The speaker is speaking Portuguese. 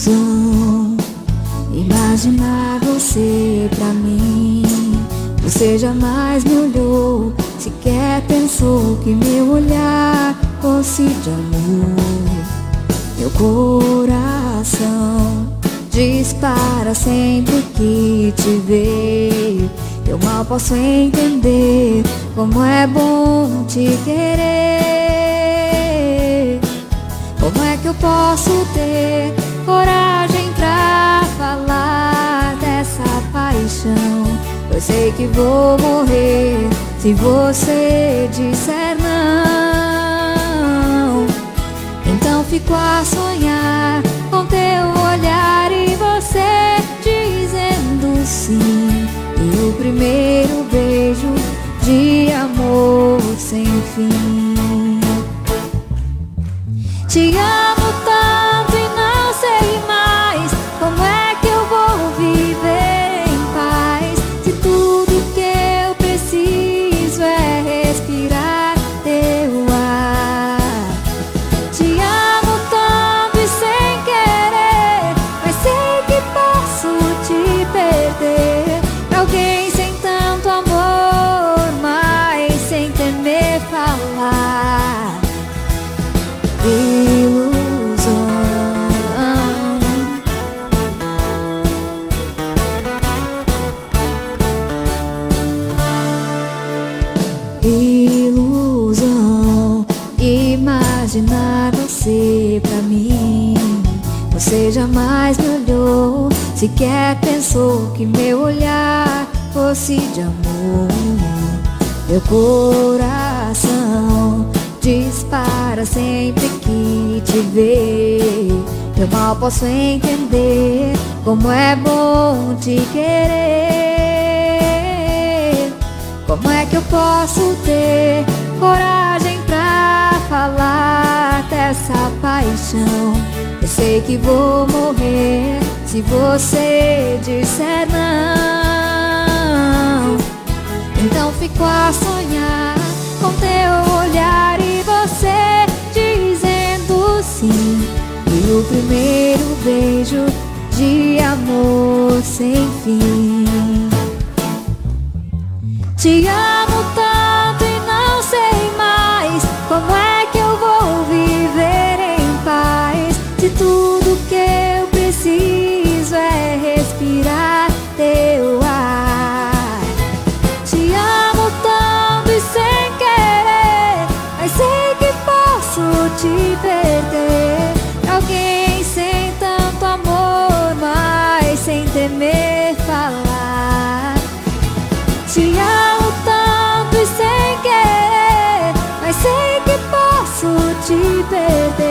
ilusão imaginar você pra mim. Você jamais me olhou, sequer pensou que meu olhar fosse de amor. Meu coração dispara sempre que te vê. Eu mal posso entender como é bom te querer. Como é que eu posso ter coragem pra falar dessa paixão? Eu sei que vou morrer se você disser não. Então fico a sonhar com teu olhar e você dizendo sim. E o primeiro beijo de amor sem fim. Imaginar você pra mim. Você jamais me olhou, sequer pensou que meu olhar fosse de amor. Meu coração dispara sempre que te vê. Eu mal posso entender como é bom te querer. Como é que eu posso ter coragem pra falar dessa paixão? Eu sei que vou morrer se você disser não. Então fico a sonhar com teu olhar e você dizendo sim. E o primeiro beijo de amor sem fim. Te amo tanto te perder. Alguém sem tanto amor, mas sem temer falar. Te amo tanto e sem querer, mas sei que posso te perder.